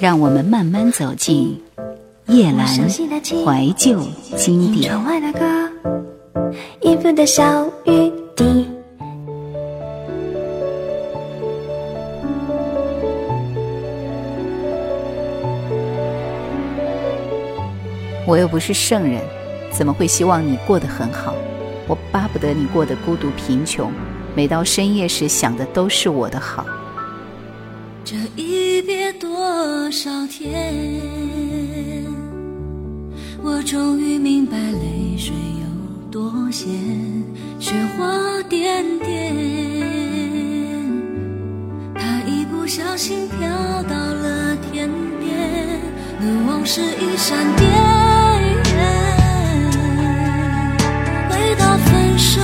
让我们慢慢走进叶阑怀旧经典。我又不是圣人，怎么会希望你过得很好？我巴不得你过得孤独贫穷，每到深夜时想的都是我的好。这一别多少天，我终于明白泪水有多咸，雪花点点，它一不小心飘到了天边，那往事一闪电，回到分手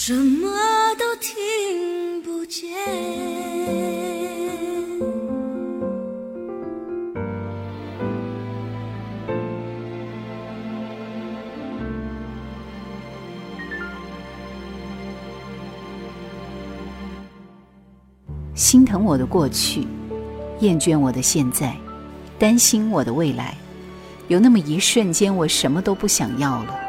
什么都听不见心疼我的过去，厌倦我的现在，担心我的未来。有那么一瞬间，我什么都不想要了。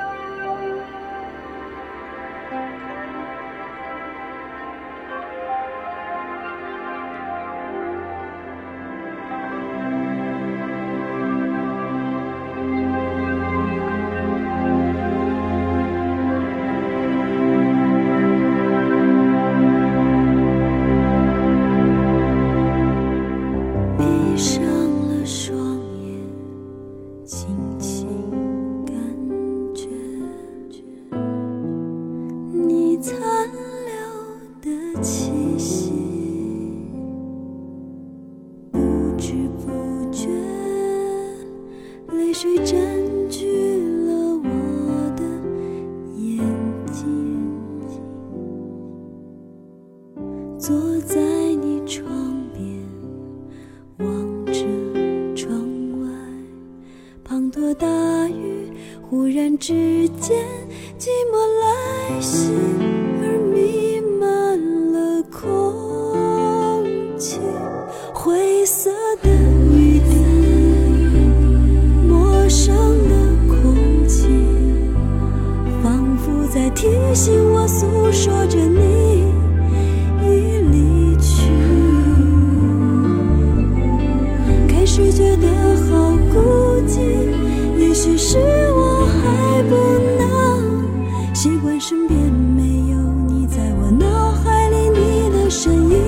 能习惯身边没有你，在我脑海里你的身影，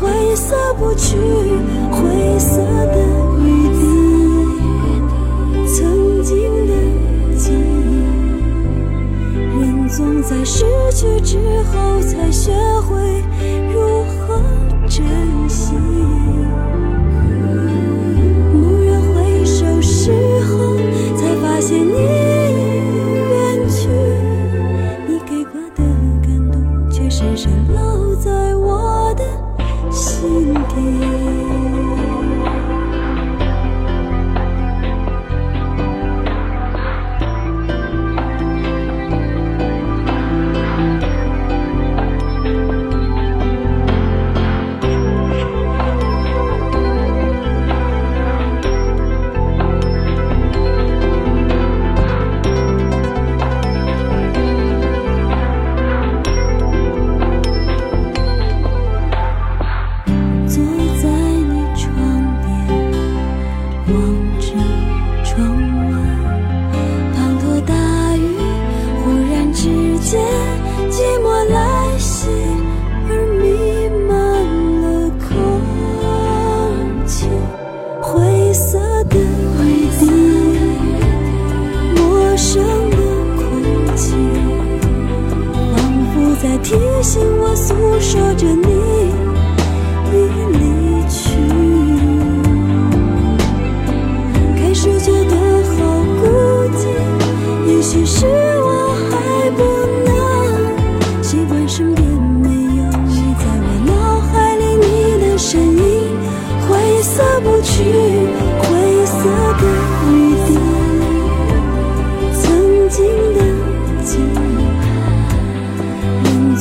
挥散不去，灰色的雨滴，曾经的记忆，人总在失去之后才学会听我诉说着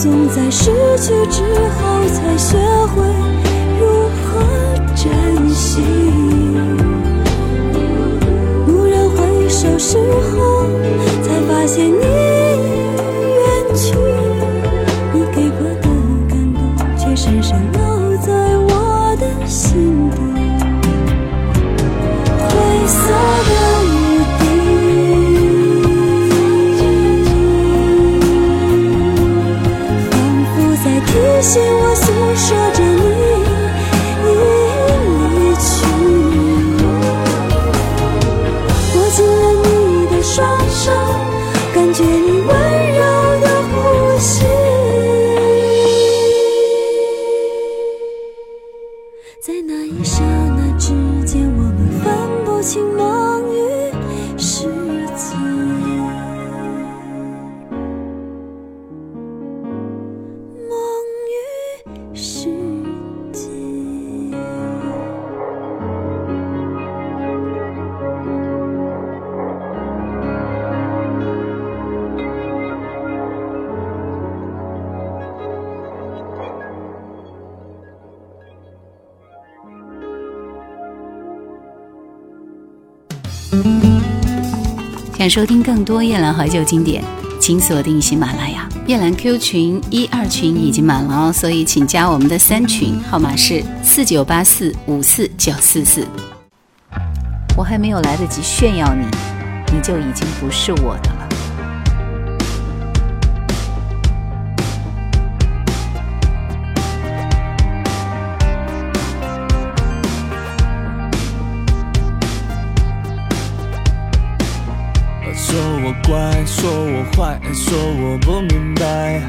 总在失去之后才学会如何珍惜蓦然回首时候才发现你紧了你的双手，感觉你温。想收听更多夜兰怀旧经典，请锁定喜马拉雅。夜兰 Q 群一二群已经满了哦，所以请加我们的三群，号码是四九八四五四九四四。我还没有来得及炫耀你，你就已经不是我的怪，说我坏，说我不明白，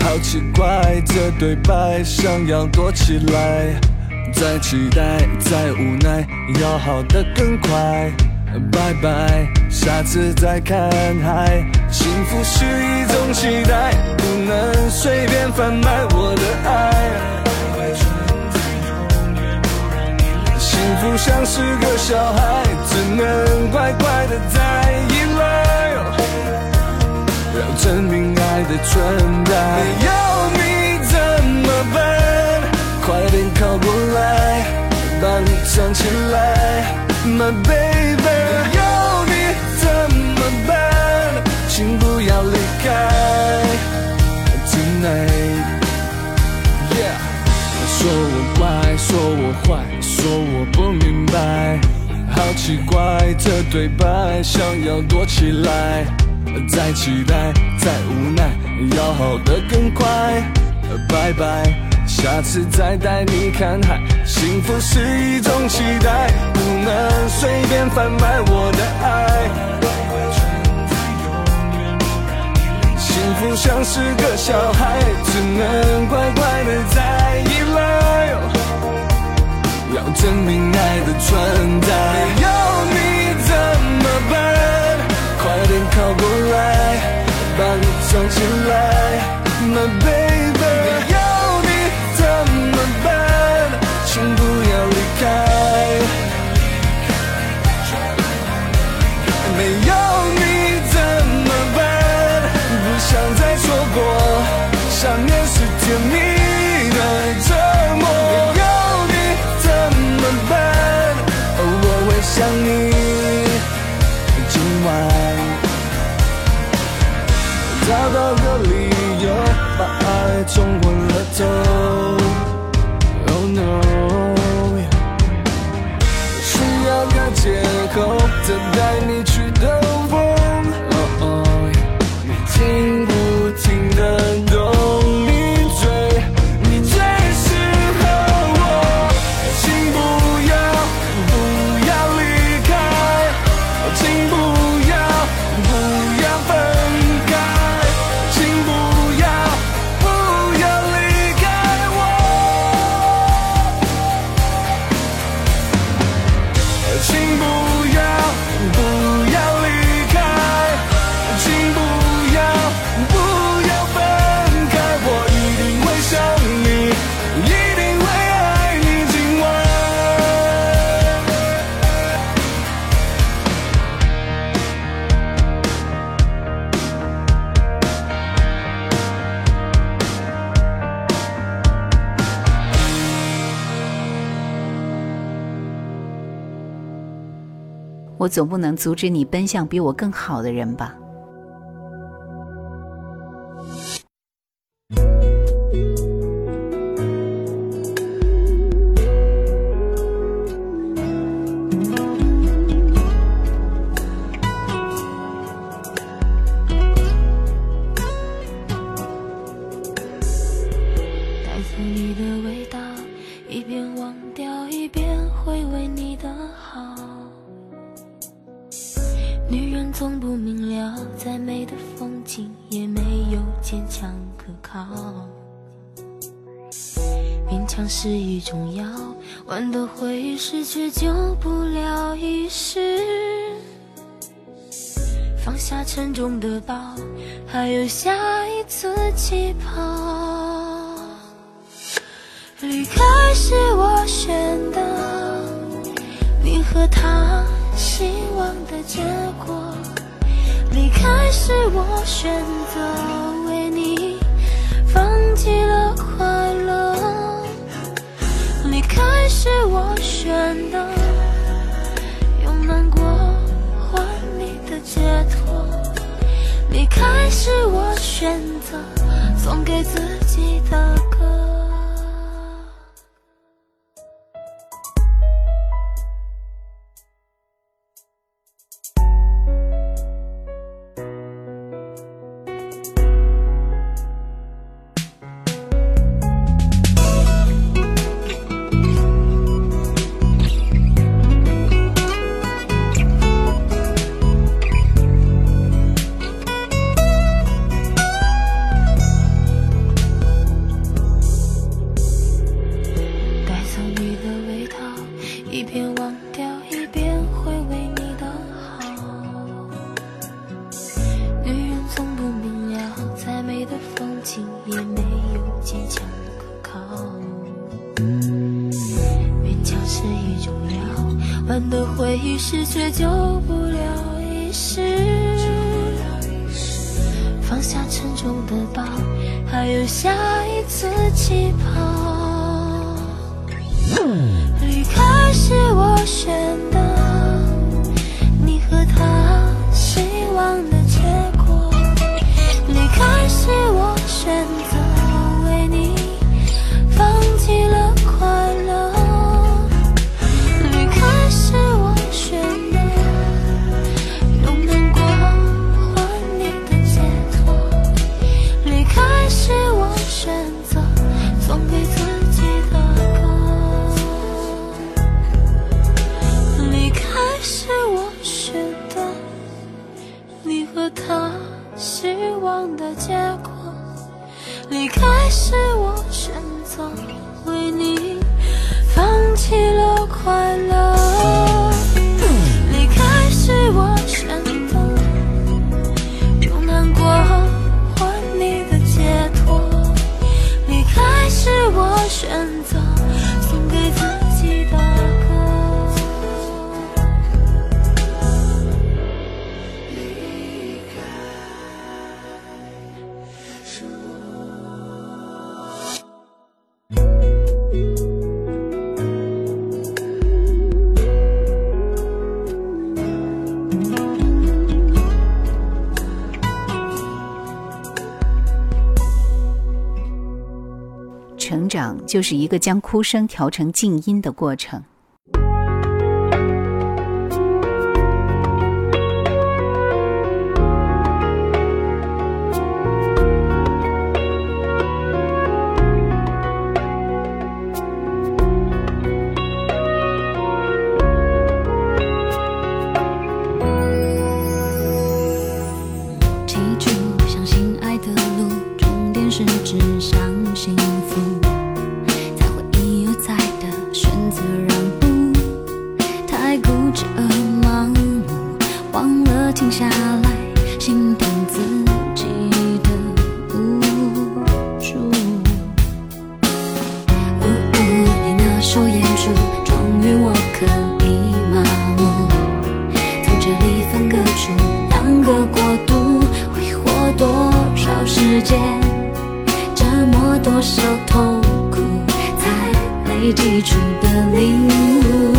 好奇怪，这对白想要躲起来，再期待，再无奈，要好的更快，拜拜，下次再看。海，幸福是一种期待，不能随便贩卖我的爱。幸福像是个小孩，只能乖乖的在依赖，要证明爱的存在。没有你怎么办？快点靠过来，把你藏起来，My baby。奇怪这对白，想要躲起来，再期待，再无奈，要好的更快，拜拜，下次再带你看海，幸福是一种期待，不能随便贩卖我的爱，幸福像是个小孩，只能乖乖的在依赖。要证明爱的存在，没有你怎么办？快点靠过来，把你藏起来，My baby。爱我总不能阻止你奔向比我更好的人吧？下沉重的包，还有下一次起跑。离开是我选的，你和他希望的结果。离开是我选择，为你放弃了快乐。离开是我选的，还是我选择，送给自己的般的回忆是却救不了一世。放下沉重的包，还有下一次起跑。离开是我选的，你和他希望的结果。离开是我。就是一个将哭声调成静音的过程。你寄出的礼物。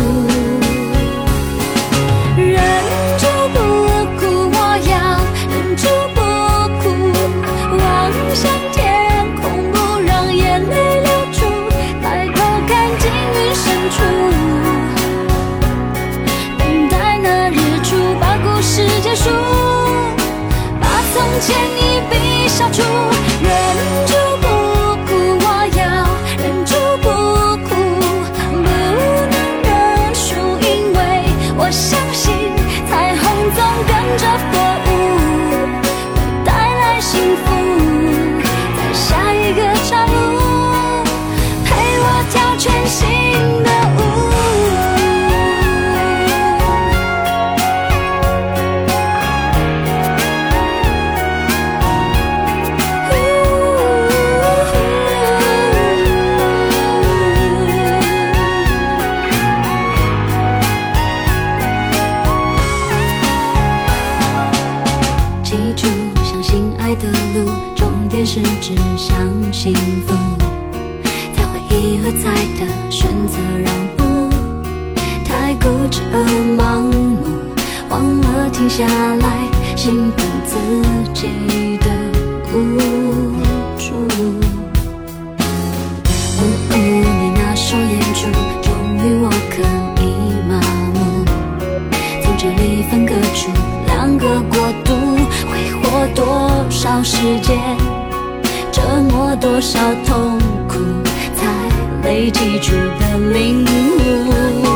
忘了停下来心疼自己的无助呜呜你那双眼出终于我可以麻木。从这里分割出两个国度挥霍多少时间折磨多少痛苦才累积出的领悟。